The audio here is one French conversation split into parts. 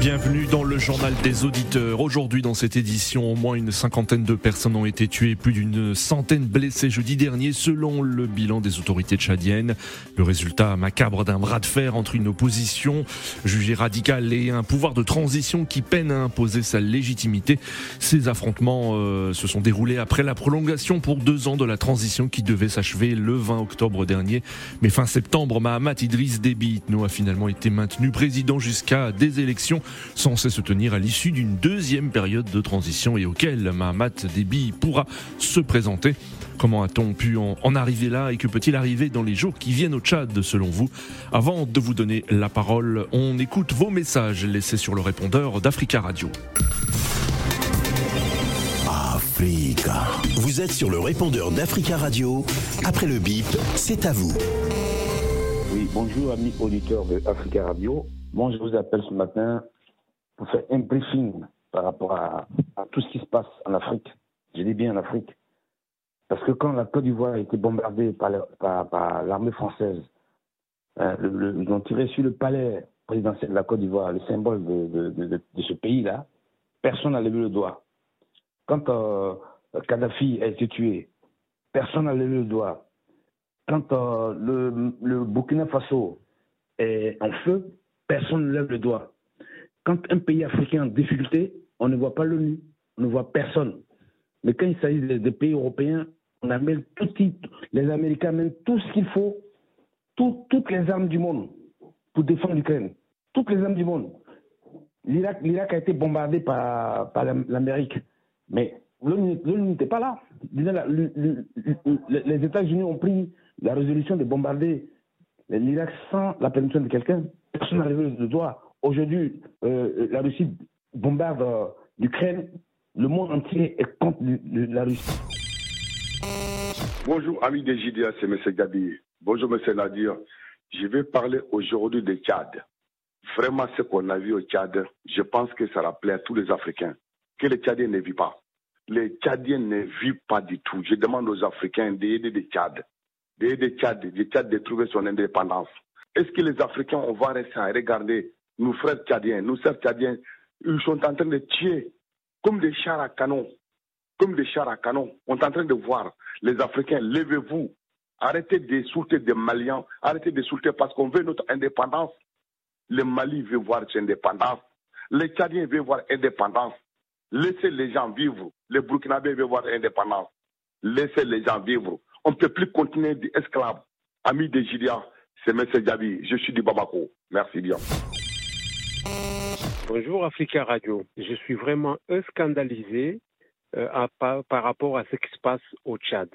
Bienvenue dans le journal des auditeurs. Aujourd'hui dans cette édition, au moins une cinquantaine de personnes ont été tuées, plus d'une centaine blessées jeudi dernier selon le bilan des autorités tchadiennes. Le résultat macabre d'un bras de fer entre une opposition jugée radicale et un pouvoir de transition qui peine à imposer sa légitimité. Ces affrontements euh, se sont déroulés après la prolongation pour deux ans de la transition qui devait s'achever le 20 octobre dernier. Mais fin septembre, Mahamat Idriss Déby a finalement été maintenu président jusqu'à des élections censé se tenir à l'issue d'une deuxième période de transition et auquel Mahamat Déby pourra se présenter. Comment a-t-on pu en, arriver là et que peut-il arriver dans les jours qui viennent au Tchad selon vous? Avant de vous donner la parole, on écoute vos messages laissés sur le répondeur d'Africa Radio. Africa. Vous êtes sur le répondeur d'Africa Radio. Après le bip, c'est à vous. Oui, bonjour amis auditeurs de Africa Radio. Bon, je vous appelle ce matin pour faire un briefing par rapport à, tout ce qui se passe en Afrique. Je dis bien en Afrique. Parce que quand la Côte d'Ivoire a été bombardée par, l'armée française, hein, ils ont tiré sur le palais présidentiel de la Côte d'Ivoire, le symbole de, ce pays-là, personne n'a levé le doigt. Quand euh, Kadhafi a été tué, personne n'a levé le doigt. Quand euh, le, le Burkina Faso est en feu, personne ne lève le doigt. Quand un pays africain est en difficulté, on ne voit pas l'ONU, on ne voit personne. Mais quand il s'agit des, pays européens, on amène tout, les Américains amènent tout ce qu'il faut, toutes les armes du monde pour défendre l'Ukraine. Toutes les armes du monde. L'Irak a été bombardé par, l'Amérique. Mais l'ONU n'était pas là. Les États-Unis ont pris la résolution de bombarder l'Irak sans la permission de quelqu'un. Personne n'a levé le doigt. Aujourd'hui, euh, la Russie bombarde euh, l'Ukraine. Le monde entier est contre la Russie. Bonjour, amis des JDA, c'est M. Gabi. Bonjour, M. Nadir. Je vais parler aujourd'hui de Tchad. Vraiment, ce qu'on a vu au Tchad, je pense que ça rappelait à tous les Africains que les Tchadiens ne vivent pas. Les Tchadiens ne vivent pas du tout. Je demande aux Africains d'aider les Tchad, d'aider Tchad, de Tchad de trouver son indépendance. Est-ce que les Africains, on va rester à regarder nos frères tchadiens, nos sœurs tchadiens, ils sont en train de tuer comme des chars à canon, comme des chars à canon. On est en train de voir les Africains, levez-vous, arrêtez d'insulter des Maliens, arrêtez d'insulter parce qu'on veut notre indépendance. Le Mali veut voir son indépendance. Les Tchadiens veulent voir indépendance. Laissez les gens vivre. Les Burkinabés veulent voir indépendance. Laissez les gens vivre. On ne peut plus continuer d'esclaves. Amis des Gilia, c'est M. Djabi. Je suis du Bamako. Merci bien. Bonjour Africa Radio. Je suis vraiment scandalisé euh, par, rapport à ce qui se passe au Tchad.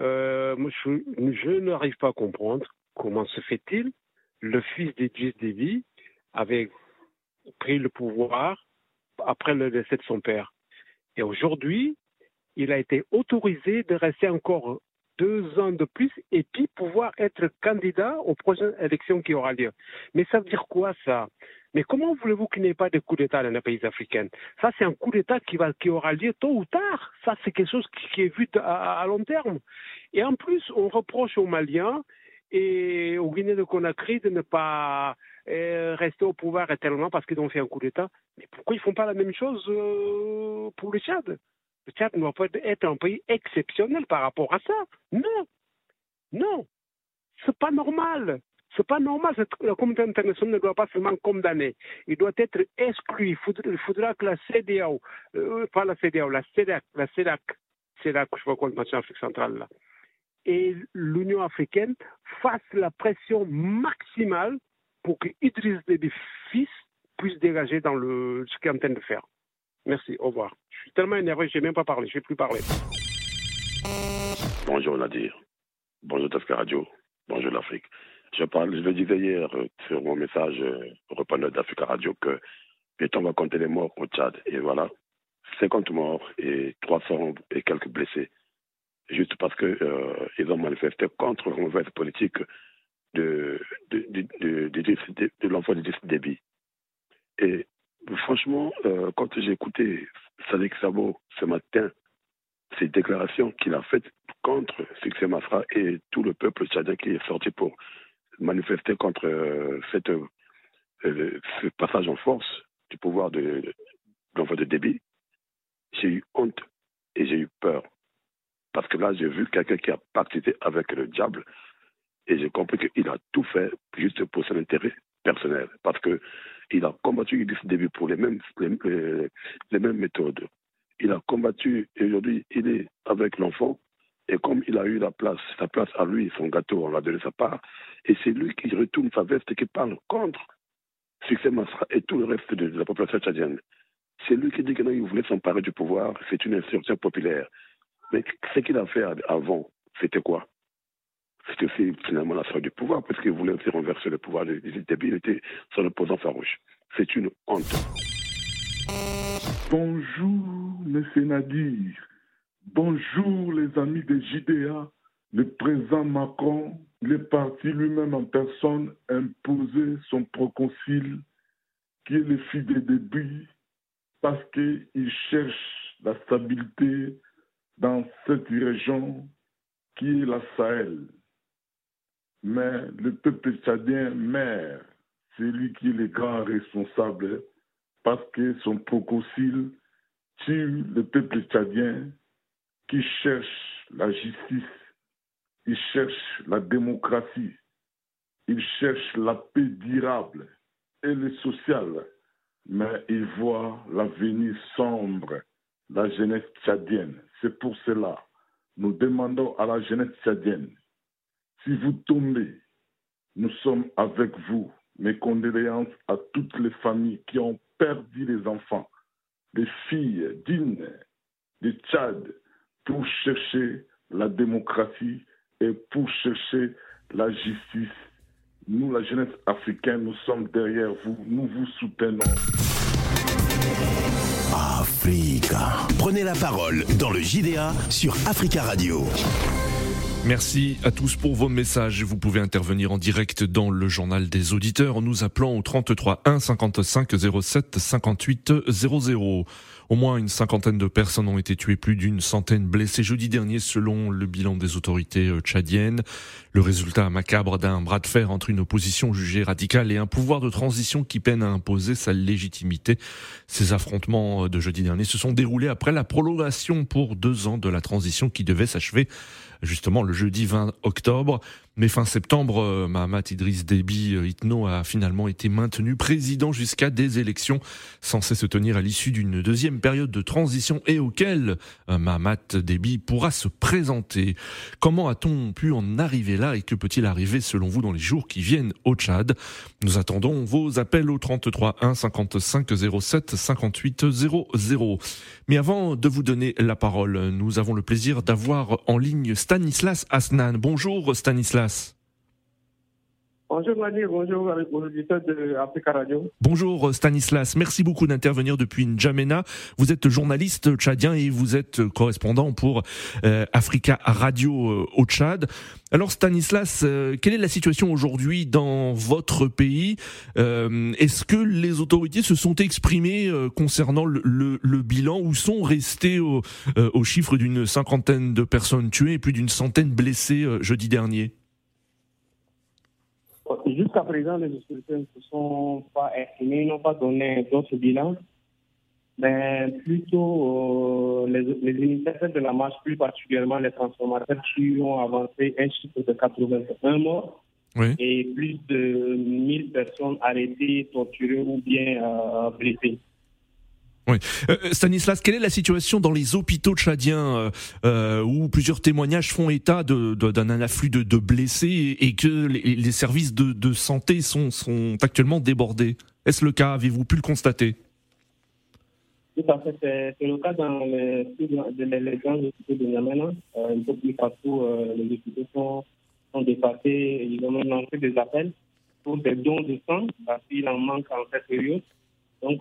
Euh, je, n'arrive pas à comprendre comment se fait-il le fils d'Idriss Déby avait pris le pouvoir après le décès de son père. Et aujourd'hui, il a été autorisé de rester encore deux ans de plus et puis pouvoir être candidat aux prochaines élections qui aura lieu. Mais ça veut dire quoi ça? Mais comment voulez-vous qu'il n'y ait pas de coup d'État dans les pays africains? Ça, c'est un coup d'État qui, qui aura lieu tôt ou tard. Ça, c'est quelque chose qui, est vu à, long terme. Et en plus, on reproche aux Maliens et aux Guinéens de Conakry de ne pas euh, rester au pouvoir éternellement parce qu'ils ont fait un coup d'État. Mais pourquoi ils ne font pas la même chose euh, pour le Tchad? Le Tchad ne doit pas être un pays exceptionnel par rapport à ça. Non. Non. C'est pas normal. C'est pas normal. La communauté internationale ne doit pas seulement condamner. Il doit être exclu. Il faudra, que la CDAO, euh, pas la CDAO, la CEDAC, la CEDAC, CEDAC, je vois quoi, le Afrique centrale, là, et l'Union africaine fasse la pression maximale pour que Idriss Déby fils puisse dégager dans le, ce qu'il est en train de faire. Merci, au revoir. Je suis tellement énervé, je n'ai même pas parlé, je ne vais plus parler. Bonjour Nadir. Bonjour Tasca Radio. Bonjour l'Afrique. Je parle, je le disais hier euh, sur mon message euh, au d'Africa Radio que on va compter les morts au Tchad. Et voilà, 50 morts et 300 et quelques blessés. Juste parce qu'ils euh, ont manifesté contre la mauvaise politique de, de, de, de, l'enfant de débit. Et franchement, euh, quand j'ai écouté Sadiq Sabo ce matin, ces déclarations qu'il a faites contre Succès Masra et tout le peuple tchadien qui est sorti pour manifester contre euh, euh, ce passage en force du pouvoir de l'envoi de débit, j'ai eu honte et j'ai eu peur. Parce que là, j'ai vu quelqu'un qui a participé avec le diable et j'ai compris qu'il a tout fait juste pour son intérêt personnel. Parce qu'il a combattu Idriss Déby pour les mêmes, les, mêmes méthodes. Il a combattu et aujourd'hui, il est avec l'enfant. Et comme il a eu la place, sa place à lui, son gâteau, on l'a donné sa part. Et c'est lui qui retourne sa veste et qui parle contre Succès Masra et tout le reste de la population tchadienne. C'est lui qui dit qu'il voulait s'emparer du pouvoir. C'est une insurrection populaire. Mais ce qu'il a fait avant, c'était quoi? C'était aussi finalement la soirée du pouvoir, parce qu'il voulait renverser le pouvoir de Déby. Il était son opposant farouche. C'est une honte. Bonjour, M. Nadir. Bonjour, les amis de JDA. Le président Macron, il est parti lui-même en personne imposer son proconsul, qui est le fils de début, parce qu'il cherche la stabilité dans cette région qui est la Sahel. Mais le peuple tchadien meurt. C'est lui qui est le grand responsable parce que son proconsul tue le peuple tchadien qui cherche la justice, il cherche la démocratie, il cherche la paix durable et le social, mais il voit l'avenir sombre, la jeunesse tchadienne. C'est pour cela, nous demandons à la jeunesse tchadienne, si vous tombez, nous sommes avec vous. Mes condoléances à toutes les familles qui ont perdu les enfants, des filles dignes du Tchad pour chercher la démocratie et pour chercher la justice. Nous, la jeunesse africaine, nous sommes derrière vous, nous vous soutenons. Africa. Prenez la parole dans le JDA sur Africa Radio. Merci à tous pour vos messages. Vous pouvez intervenir en direct dans le journal des auditeurs en nous appelant au 33 1 55 07 58 00. Au moins une cinquantaine de personnes ont été tuées, plus d'une centaine blessées jeudi dernier selon le bilan des autorités euh, tchadiennes. Le résultat macabre d'un bras de fer entre une opposition jugée radicale et un pouvoir de transition qui peine à imposer sa légitimité. Ces affrontements euh, de jeudi dernier se sont déroulés après la prolongation pour deux ans de la transition qui devait s'achever justement le jeudi 20 octobre. Mais fin septembre, euh, Mahamat Idriss Déby euh, Itno a finalement été maintenu président jusqu'à des élections censées se tenir à l'issue d'une deuxième période de transition et auquel euh, Mahamat Déby pourra se présenter. Comment a-t-on pu en arriver là et que peut-il arriver selon vous dans les jours qui viennent au Tchad? Nous attendons vos appels au 33 1 55 07 58 00. Mais avant de vous donner la parole, nous avons le plaisir d'avoir en ligne Stanislas Asnan. Bonjour Stanislas. Bonjour Nadir, bonjour avec vos auditeurs de Africa Radio. Bonjour Stanislas, merci beaucoup d'intervenir depuis N'Djamena. Vous êtes journaliste tchadien et vous êtes correspondant pour euh, Africa Radio euh, au Tchad. Alors Stanislas, euh, quelle est la situation aujourd'hui dans votre pays? Est-ce que les autorités se sont exprimées concernant le, le, bilan ou sont restées au, au chiffre d'une cinquantaine de personnes tuées et plus d'une centaine blessées jeudi dernier? Jusqu'à présent, les autorités ne se sont pas exprimées, n'ont pas donné d'autres bilans, mais plutôt euh, les, les, initiateurs de la marche, plus particulièrement les transformateurs, qui ont avancé un chiffre de 81 morts et plus de 1000 personnes arrêtées, torturées ou bien euh, blessées. Euh, euh, Stanislas, quelle est la situation dans les hôpitaux tchadiens euh, où plusieurs témoignages font état d'un afflux de, blessés et, que les, services de, santé sont, actuellement débordés? Est-ce le cas? Avez-vous pu le constater? Tout à fait. C'est le cas dans les, les, les grands hôpitaux de Niamena. Euh, un peu plus les hôpitaux sont, sont dépassés. Ils ont même lancé des appels pour des dons de sang parce qu'il en manque en cette période. Donc,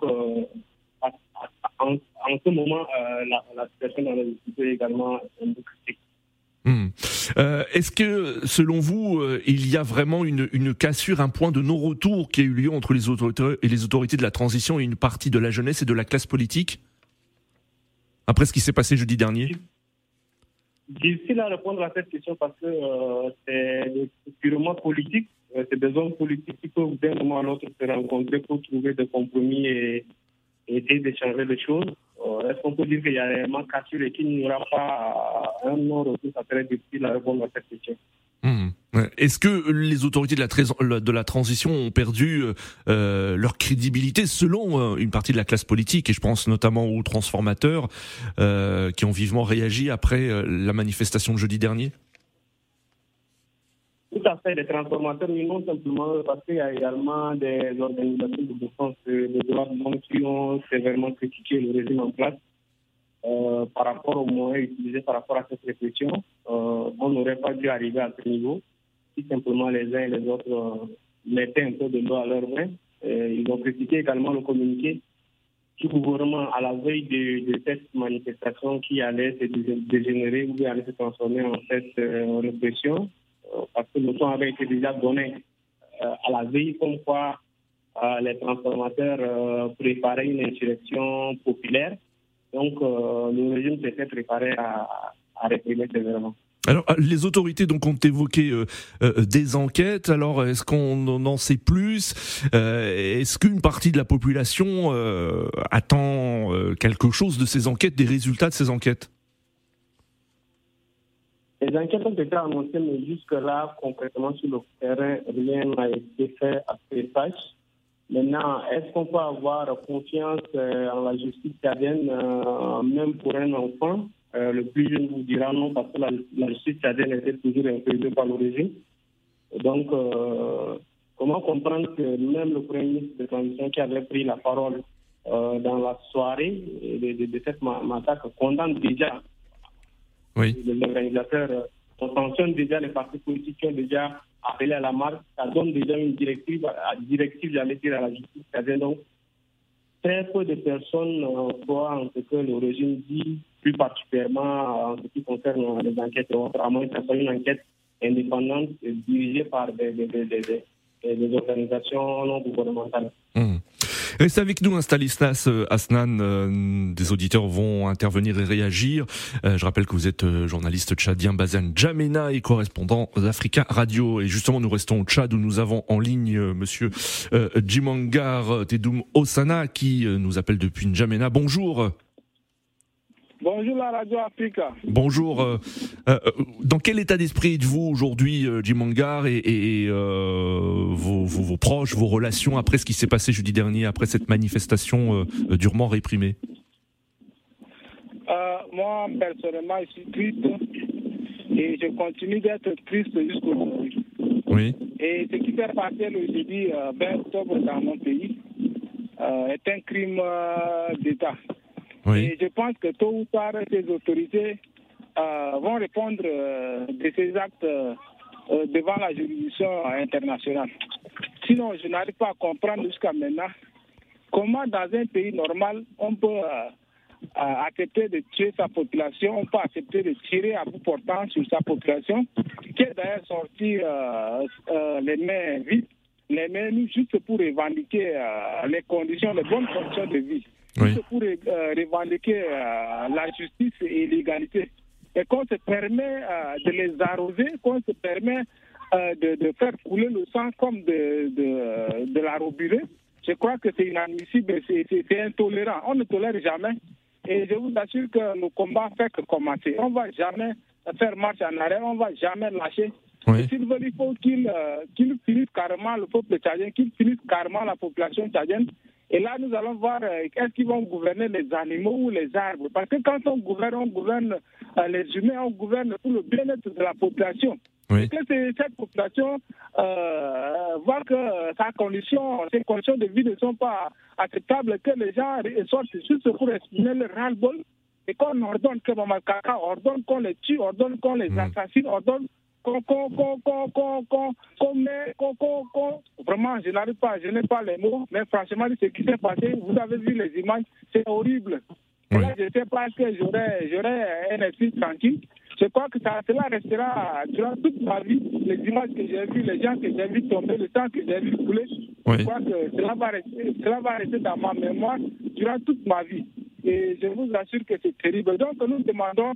en, ce moment, euh, la, situation dans les hôpitaux est également un peu critique. Hmm. Euh, Est-ce que, selon vous, euh, il y a vraiment une, une cassure, un point de non-retour qui a eu lieu entre les autorités et les autorités de la transition et une partie de la jeunesse et de la classe politique? Après ce qui s'est passé jeudi dernier difficile à répondre à cette question parce que euh, c'est purement politique. C'est des hommes politiques qui peuvent d'un moment à l'autre se rencontrer pour trouver des compromis et, essayer de changer les choses. Euh, est-ce qu'on peut dire qu'il y a réellement cassure et qu'il n'y aura pas un non-retour Ça serait difficile à répondre à cette question. Mmh. Est-ce que les autorités de la, de la transition ont perdu euh, leur crédibilité selon euh, une partie de la classe politique Et je pense notamment aux transformateurs euh, qui ont vivement réagi après la manifestation de jeudi dernier? Tout à fait, les transformateurs, mais non simplement parce qu'il y a également des organisations de défense des droits de l'homme qui ont sévèrement critiqué le régime en place. par rapport aux moyens utilisés par rapport à cette répression, on n'aurait pas dû arriver à ce niveau si simplement les uns et les autres euh, mettaient un peu de l'eau à leur main. Euh, ils ont critiqué également le communiqué du gouvernement à la veille de, cette manifestation qui allait se dégénérer ou allait se transformer en cette euh, répression, parce que le temps avait été déjà donné à la veille comme quoi les transformateurs préparaient une insurrection populaire. Donc le régime s'était préparé à, à réprimer sévèrement. Alors, euh, les autorités donc ont évoqué euh, euh, des enquêtes. Alors, est-ce qu'on en sait plus? Est-ce qu'une partie de la population attend quelque chose de ces enquêtes, des résultats de ces enquêtes? Les enquêtes ont été annoncées, mais jusque-là, concrètement sur le terrain, rien n'a été fait à ces tâches. Maintenant, est-ce qu'on peut avoir confiance en la justice cadienne, même pour un enfant? Euh, le plus jeune vous dira non parce que la, justice tchadienne était toujours imposée par l'origine. Donc, euh, comment comprendre que même le premier ministre de transition qui avait pris la parole euh, dans la soirée de, cette massacre condamne déjà oui. les organisateurs, on sanctionne déjà les partis politiques qui ont déjà appelé à la marche, ça donne déjà une directive, à, directive j'allais dire, à la justice tchadienne. Donc, très peu de personnes croient en ce que le régime dit plus particulièrement en ce qui concerne les enquêtes et autres, à moins que ce soit une enquête indépendante dirigée par des, des, des, des organisations non gouvernementales. Mmh. Restez avec nous, Stanislas euh, Asnan. Euh, des auditeurs vont intervenir et réagir. Euh, je rappelle que vous êtes journaliste tchadien basé Jamena et correspondant d'Africa Radio. Et justement, nous restons au Tchad où nous avons en ligne Monsieur Jimangar Tedoum Osana qui nous appelle depuis N'Djamena. Bonjour. Bonjour la Radio Africa. Bonjour. Euh, euh, dans quel état d'esprit êtes-vous aujourd'hui, euh, Jim Mangar, et, vos, proches, vos relations après ce qui s'est passé jeudi dernier, après cette manifestation durement réprimée? Moi, personnellement, je suis triste et je continue d'être triste jusqu'aujourd'hui. Oui. Et ce qui s'est passé le jeudi 20 octobre dans mon pays est un crime d'État. Et je pense que tôt ou tard, ces autorités euh, vont répondre euh, de ces actes euh, devant la juridiction internationale. Sinon, je n'arrive pas à comprendre jusqu'à maintenant comment dans un pays normal on peut accepter de tuer sa population, on peut accepter de tirer à bout portant sur sa population, qui est d'ailleurs sorti les mains vides, les mains juste pour revendiquer les conditions, les bonnes conditions de vie oui. pour euh, revendiquer euh, la justice et l'égalité. Et qu'on se permet euh, de les arroser, qu'on se permet de, de, faire couler le sang comme de, de, de la robinet, je crois que c'est inadmissible, c'est intolérant. On ne tolère jamais. Et je vous assure que le combat fait que commencer. On ne va jamais faire marche en arrière, on ne va jamais lâcher. S'il veut, il faut qu'il finisse carrément le peuple tchadien, qu'il finisse carrément la population tchadienne et là, nous allons voir euh, est-ce qu'ils vont gouverner les animaux ou les arbres. Parce que quand on gouverne, on gouverne euh, les humains, on gouverne pour le bien-être de la population. Oui. Que cette population euh, voit que sa condition, ses conditions de vie ne sont pas acceptables, que les gens sortent juste pour exprimer le ras-le-bol et qu'on ordonne que Maman Kaka ordonne qu'on les tue, ordonne qu'on les mm. assassine, ordonne Vraiment, je n'arrive pas, je n'ai pas les mots, mais franchement, ce qui s'est passé, vous avez vu les images, c'est horrible. je ne sais pas que j'aurai un esprit tranquille. Je crois que ça, cela restera durant toute ma vie. Les images que j'ai vues, les gens que j'ai vus tomber, le temps que j'ai vu couler, je crois que cela va, rester, cela va rester dans ma mémoire durant toute ma vie. Et je vous assure que c'est terrible. Donc nous demandons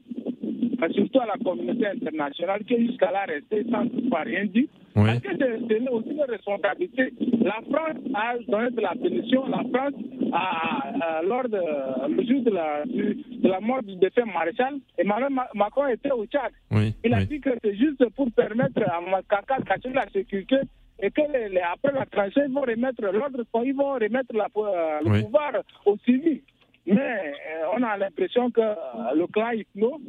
surtout à la communauté internationale, qui jusqu'à là resté sans pouvoir rien dire. Parce que c'est aussi une responsabilité. La France a donné de la pénition, la France, a, lors de, le jour de la, de la mort du défunt maréchal, Emmanuel Macron était au Tchad. Il a dit que c'est juste pour permettre à Makaka d'assurer la sécurité et que les, après la tranchée, ils vont remettre l'ordre, ils vont remettre la, euh, le pouvoir aux civils. Mais euh, on a l'impression que euh, le clan Hypno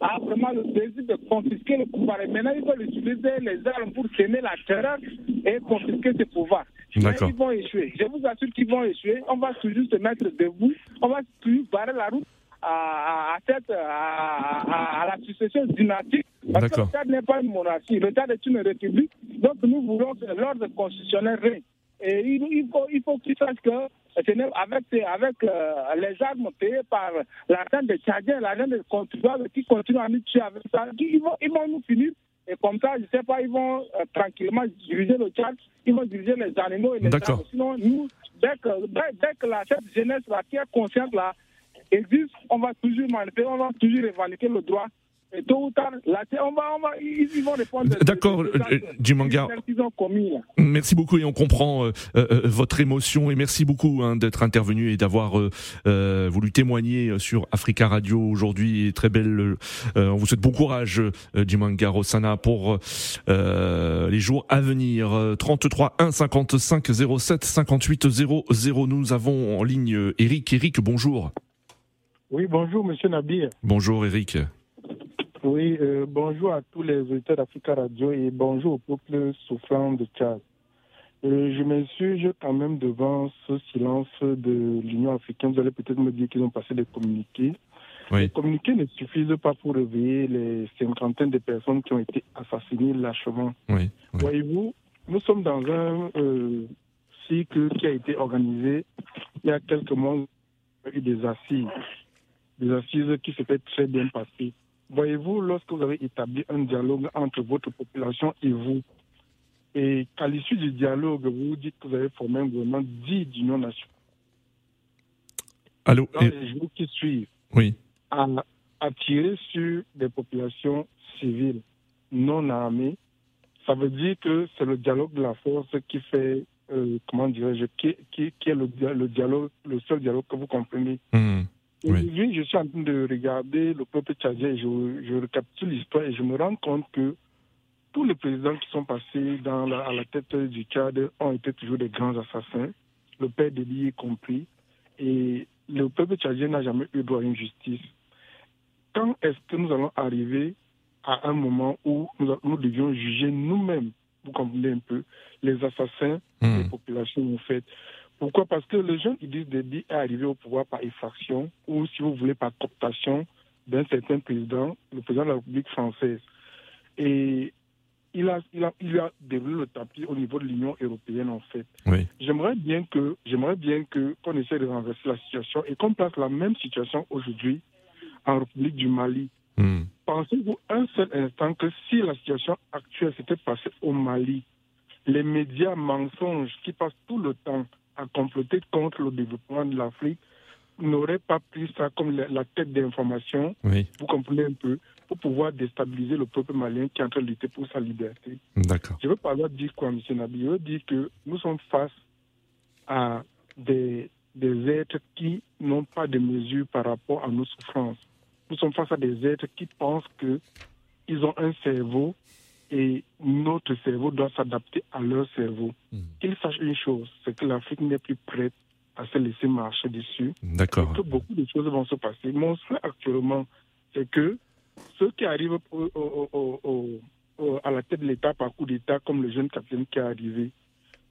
a vraiment le désir de confisquer le pouvoir. Et maintenant, ils veulent utiliser les armes pour semer la terreur et confisquer ce pouvoir. Mais ils vont échouer. Je vous assure qu'ils vont échouer. On va toujours se mettre debout. On va toujours barrer la route à, cette, à, à, la succession dynastique. Parce que le Tchad n'est pas une monarchie. Le Tchad est une république. Donc nous voulons que l'ordre constitutionnel règne. Et il, faut, il faut qu'ils sachent que avec, avec euh, les armes payées par l'argent des Tchadiens, l'argent des contribuables qui continuent à nous tuer avec ça, ils vont, ils vont nous finir. Et comme ça, je ne sais pas, ils vont euh, tranquillement diriger le Tchad, ils vont diriger les animaux et les animaux. Sinon, nous, dès que, dès, que la, cette jeunesse-là qui est consciente là, existe, on va toujours manifester, on va toujours revendiquer le droit et tôt ou tard, là, on va, on va, ils vont répondre. D'accord, Jimanga. Merci beaucoup et on comprend euh, euh, votre émotion et merci beaucoup hein, d'être intervenu et d'avoir euh, voulu témoigner sur Africa Radio aujourd'hui. Très belle. on vous souhaite bon courage, Jimanga Rosana, pour les jours à venir. 33 1 55 07 58 00. Nous avons en ligne Eric. Eric, bonjour. Oui, bonjour, monsieur Nabir. Bonjour, Eric. Oui, euh, bonjour à tous les auditeurs d'Africa Radio et bonjour au peuple souffrant de Tchad. Euh, je m'insurge quand même devant ce silence de l'Union africaine. Vous allez peut-être me dire qu'ils ont passé des communiqués. Les communiqués ne suffisent pas pour réveiller les cinquantaines de personnes qui ont été assassinées lâchement. Voyez-vous, nous sommes dans un euh, cycle qui a été organisé il y a quelques mois, il y a eu des assises, des assises qui s'étaient très bien passées. Voyez-vous, lorsque vous avez établi un dialogue entre votre population et vous, et qu'à l'issue du dialogue, vous vous dites que vous avez formé un gouvernement dit d'union nationale. Allô Dans les jours qui suivent, oui. à, tirer sur des populations civiles non armées, ça veut dire que c'est le dialogue de la force qui fait, euh, comment dirais-je, qui, qui, est le, dialogue, le seul dialogue que vous comprenez. Mmh. Aujourd'hui, je suis en train de regarder le peuple tchadien je, je récapitule l'histoire et je me rends compte que tous les présidents qui sont passés dans à la tête du Tchad ont été toujours des grands assassins, le père de y compris, et le peuple tchadien n'a jamais eu droit à une justice. Quand est-ce que nous allons arriver à un moment où nous, nous devions juger nous-mêmes, vous comprenez un peu, les assassins hmm. des populations en fait? Pourquoi? Parce que le jeune Idriss Déby est arrivé au pouvoir par effraction ou, si vous voulez, par cooptation d'un certain président, le président de la République française. Et il a, il a, il a déroulé le tapis au niveau de l'Union européenne, en fait. J'aimerais bien que, j'aimerais bien que, qu'on essaie de renverser la situation et qu'on place la même situation aujourd'hui en République du Mali. Hmm. Pensez-vous un seul instant que si la situation actuelle s'était passée au Mali, les médias mensonges qui passent tout le temps à comploter contre le développement de l'Afrique n'aurait pas pris ça comme la, tête d'information, vous comprenez un peu, pour pouvoir déstabiliser le peuple malien qui est en train de lutter pour sa liberté. D'accord. Je veux pas dire quoi, M. Nabi Je veux dire que nous sommes face à des, des êtres qui n'ont pas de mesures par rapport à nos souffrances. Nous sommes face à des êtres qui pensent qu'ils ont un cerveau et notre cerveau doit s'adapter à leur cerveau. Hmm. Qu'ils sachent une chose, c'est que l'Afrique n'est plus prête à se laisser marcher dessus. D'accord. que beaucoup de choses vont se passer. Mon souhait actuellement, c'est que ceux qui arrivent à la tête de l'État par coup d'État, comme le jeune capitaine qui est arrivé,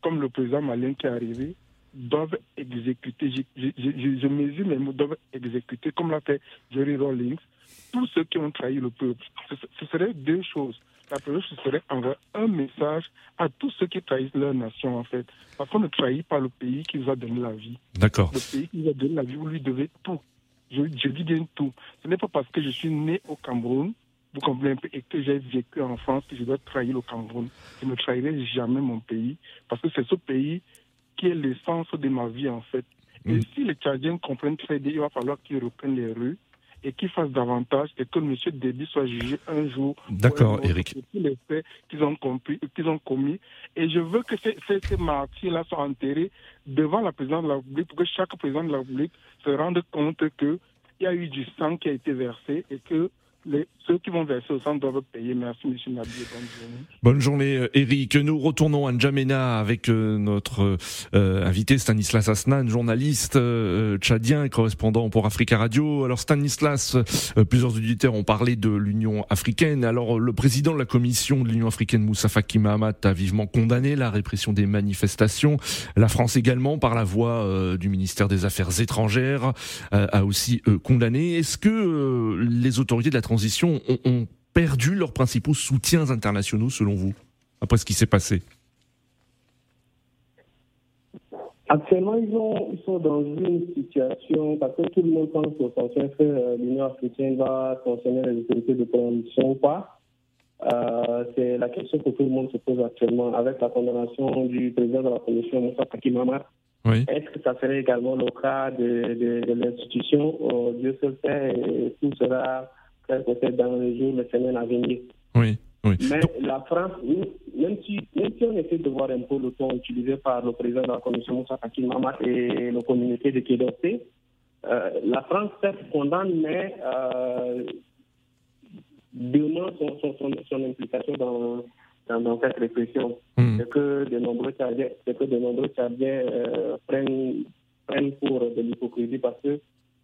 comme le président malien qui est arrivé, doivent exécuter, je, je mesure mes mots, doivent exécuter, comme l'a fait Jerry Rawlings, tous ceux qui ont trahi le peuple. ce serait deux choses la première chose serait envoyer un message à tous ceux qui trahissent leur nation, en fait. Parce qu'on ne trahit pas le pays qui vous a donné la vie. D'accord. Le pays qui vous a donné la vie, vous lui devez tout. Je, dis bien tout. Ce n'est pas parce que je suis né au Cameroun, vous comprenez un peu, et que j'ai vécu en France que je dois trahir le Cameroun. Je ne trahirai jamais mon pays, parce que c'est ce pays qui est l'essence de ma vie, en fait. Et mm. si les Tchadiens comprennent très bien, il va falloir qu'ils reprennent les rues et qu'il fasse davantage et que M. Déby soit jugé un jour. D'accord, Eric. Tous les faits qu'ils ont, qu'ils ont commis. Et je veux que ces, ces, ces martyrs-là soient enterrés devant la présidente de la République pour que chaque président de la République se rende compte qu'il y a eu du sang qui a été versé et que ceux qui vont au centre. Merci, M. Bonne journée. Journée, Eric. Nous retournons à N'Djamena avec euh, notre euh, invité Stanislas Asnan, journaliste euh, tchadien correspondant pour Africa Radio. Alors Stanislas, plusieurs auditeurs ont parlé de l'Union africaine. Alors le président de la commission de l'Union africaine, Moussa Faki Mahamat, a vivement condamné la répression des manifestations. La France également, par la voix du ministère des Affaires étrangères, a aussi condamné. Est-ce que les autorités de la transition ont, perdu leurs principaux soutiens internationaux, selon vous, après ce qui s'est passé? Actuellement, ils, ils, sont dans une situation, parce que tout le monde pense aux sanctions que euh, l'Union africaine va sanctionner les autorités de transition ou pas. Euh, c'est la question que tout le monde se pose actuellement avec la condamnation du président de la Commission, Moussa Faki Oui. Est-ce que ça serait également le cas de, de, l'institution? Oh, Dieu seul sait, et tout sera peut-être dans les jours, les semaines à venir. Oui. Oui. Mais la France, même si, même si on essaie de voir un peu le ton utilisé par le président de la Commission Moussa Mamat et le communauté de Quai euh, la France certes condamne, mais euh, demande son, son, son, implication dans, dans, cette répression. Hmm. C'est que de nombreux Tchadiens, que de nombreux euh, prennent, prennent pour de l'hypocrisie parce que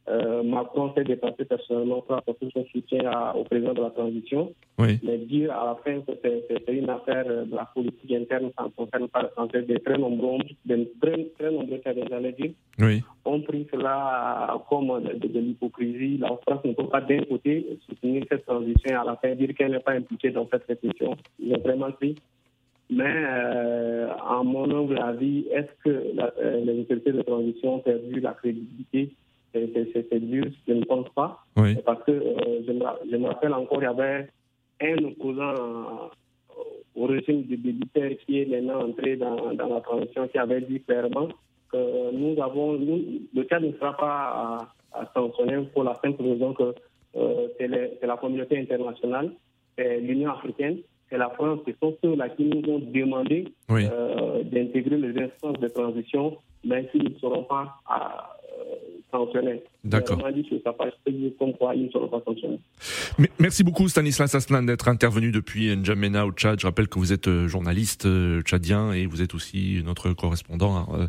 euh, Macron s'est dépassé personnellement pour apporter son soutien au président de la transition. Oui. Mais dire à la fin que c'est une affaire de la politique interne, ça ne concerne pas le Français, de très nombreux, de très, très nombreux cas j'allais dire, oui. ont pris cela comme de, de, l'hypocrisie. La France ne peut pas d'un côté soutenir cette transition à la fin dire qu'elle n'est pas impliquée dans cette réflexion. Ils ont vraiment pris. Mais euh, en mon humble avis, est-ce que la, euh, les autorités de transition ont perdu la crédibilité c'est dur, je ne pense pas. Parce que euh, je, me, je, me, rappelle encore, il y avait un opposant euh, au régime du militaire qui est maintenant entré dans, dans, la transition, qui avait dit clairement que nous avons, nous, le cas ne sera pas à, sanctionner pour la simple raison que euh, c'est la communauté internationale, c'est l'Union africaine, c'est la France, ce sont ceux-là qui nous ont demandé euh, d'intégrer les instances de transition, mais qui ne seront pas à, D'accord. Merci beaucoup Stanislas Aslan d'être intervenu depuis N'Djamena au Tchad. Je rappelle que vous êtes euh, journaliste euh, tchadien et vous êtes aussi notre correspondant hein,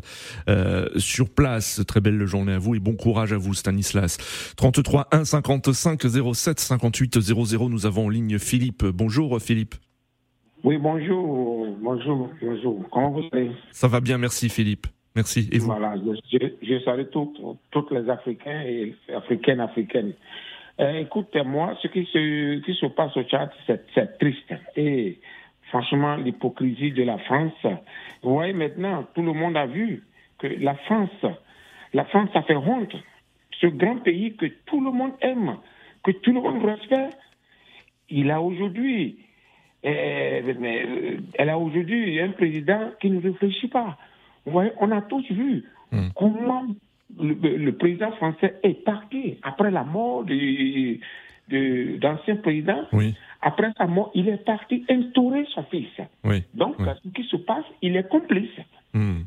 euh, sur place. Très belle journée à vous et bon courage à vous Stanislas. 33 1 55 07 58 00. Nous avons en ligne Philippe. Bonjour Philippe. Oui, bonjour, bonjour, bonjour. Comment vous allez? Ça va bien, merci Philippe. Merci. Voilà, je, salue toutes les Africains et Africaines, Africaines. Euh, écoutez, moi, ce qui se, qui se passe au Tchad, c'est triste. Et franchement, l'hypocrisie de la France. Vous voyez maintenant, tout le monde a vu que la France, la France, a fait honte. Ce grand pays que tout le monde aime, que tout le monde respecte, il a aujourd'hui, euh, euh, elle a aujourd'hui un président qui ne réfléchit pas. Vous voyez, on a tous vu hmm. comment le, président français est parti après la mort de, d'ancien président. Après sa mort, il est parti instaurer son fils. Donc, ce qui se passe, il est complice. Hmm.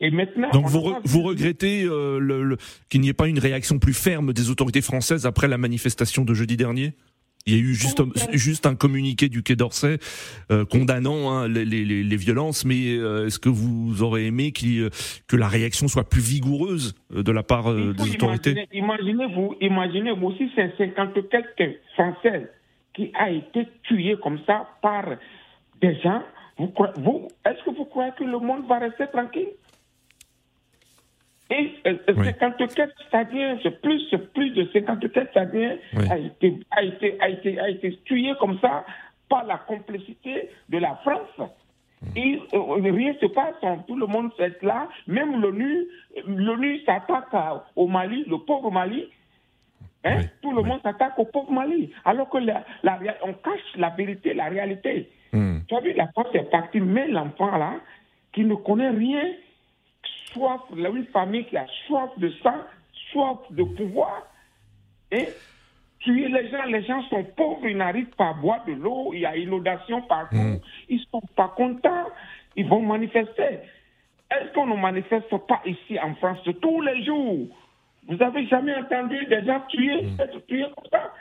Et maintenant, Donc vous, vous regrettez euh, le, qu'il n'y ait pas une réaction plus ferme des autorités françaises après la manifestation de jeudi dernier? Il y a eu juste, juste un communiqué du Quai d'Orsay euh, condamnant hein, les, les, les, violences, mais euh, est-ce que vous aurez aimé qu que la réaction soit plus vigoureuse euh, de la part des autorités? Imaginez-vous, imaginez-vous si c'est 50 quelques Français qui a été tué comme ça par des gens. Vous, vous, est-ce que vous croyez que le monde va rester tranquille? Et 54 Stadiens, plus, plus de 54 Stadiens a, été, a, été, a, été, a été tué comme ça par la complicité de la France. Hmm. Et euh, rien ne se passe, hein. tout le monde est là. Même l'ONU, l'ONU s'attaque au Mali, le pauvre Mali. Hein? Tout le monde s'attaque au pauvre Mali. Alors que la, on cache la vérité, la réalité. Hmm. Tu as vu, la France est partie, mais l'enfant là, qui ne connaît rien, soif, une famille qui a soif de sang, soif de pouvoir, et tuer les gens. Les gens sont pauvres, ils n'arrivent pas à boire de l'eau, il y a inondation partout. Mm. Ils ne sont pas contents, ils vont manifester. Est-ce qu'on ne manifeste pas ici en France tous les jours? Vous avez jamais entendu des gens tuer, mm. être tués comme ça?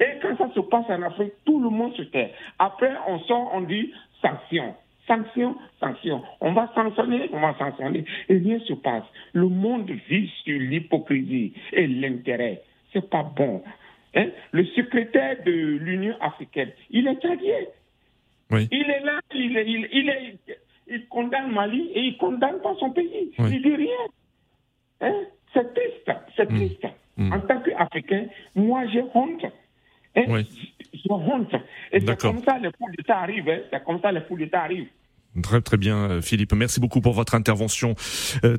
Et quand ça se passe en Afrique, tout le monde se tait. Après, on sort, on dit sanctions. Sanctions, sanctions. On va sanctionner, on va sanctionner. Et rien ne se passe. Le monde vit sur l'hypocrisie et l'intérêt. C'est pas bon. Hein? Le secrétaire de l'Union africaine, il est. Oui. Il est là, il, est, il, est, il, condamne Mali et il condamne pas son pays. Il Il dit rien. Hein? C'est triste, c'est mm. triste. Mm. En tant qu'Africain, moi j'ai honte. Hein? Oui. Honte. Et c'est comme ça les foules d'État arrivent. Hein? C'est comme ça les foules d'État arrivent. Très très bien euh, Philippe, merci beaucoup pour votre intervention.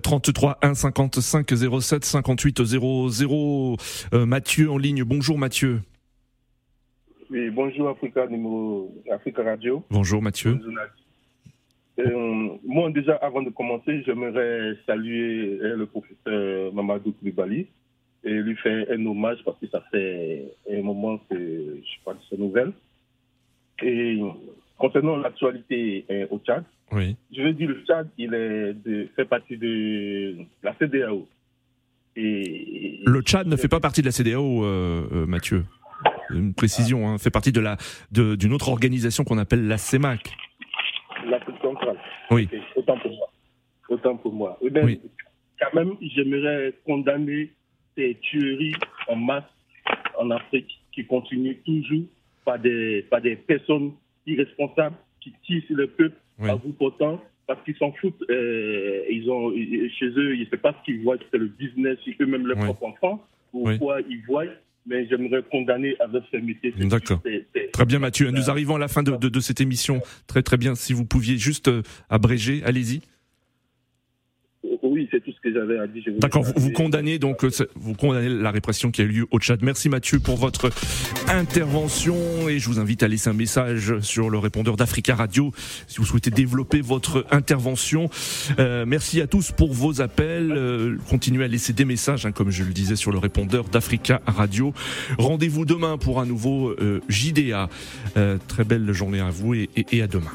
33 1 55 07 58 00 Mathieu en ligne. Bonjour Mathieu. Oui, bonjour Africa numéro Africa Radio. Bonjour Mathieu. Euh, moi déjà avant de commencer, j'aimerais saluer euh, le professeur Mamadou Koulibaly et lui faire un hommage parce que ça fait un moment que je parle de ces nouvelles. Et Concernant l'actualité euh, au Tchad, oui. je veux dire, le Tchad, il est de, fait partie de la CDAO. Et, le Tchad ne fait pas partie de la CDAO, euh, euh, Mathieu. Une précision, hein, fait partie de la d'une autre organisation qu'on appelle la CEMAC. L'Afrique centrale. Oui. autant pour moi. Autant pour moi. oui. Quand même, j'aimerais condamner ces tueries en masse en Afrique qui continuent toujours par des, par des personnes irresponsables qui tirent sur le peuple à vous pourtant parce qu'ils s'en foutent. Euh, ils ont, chez eux, ils ne savent pas ce qu'ils voient, c'est le business, eux-mêmes leurs propres enfants, ou quoi ils voient. Mais j'aimerais condamner avec fermeté. D'accord. Très bien, Mathieu. Nous arrivons à la fin de, de, de, cette émission. Très, très bien. Si vous pouviez juste euh, abréger, allez-y oui, c'est tout ce que j'avais à dire. D'accord, vous, condamnez donc euh, vous condamnez la répression qui a eu lieu au Tchad. Merci Mathieu pour votre intervention et je vous invite à laisser un message sur le répondeur d'Africa Radio si vous souhaitez développer votre intervention. Euh, merci à tous pour vos appels. Euh, continuez à laisser des messages, hein, comme je le disais, sur le répondeur d'Africa Radio. Rendez-vous demain pour un nouveau JDA. très belle journée à vous et à demain.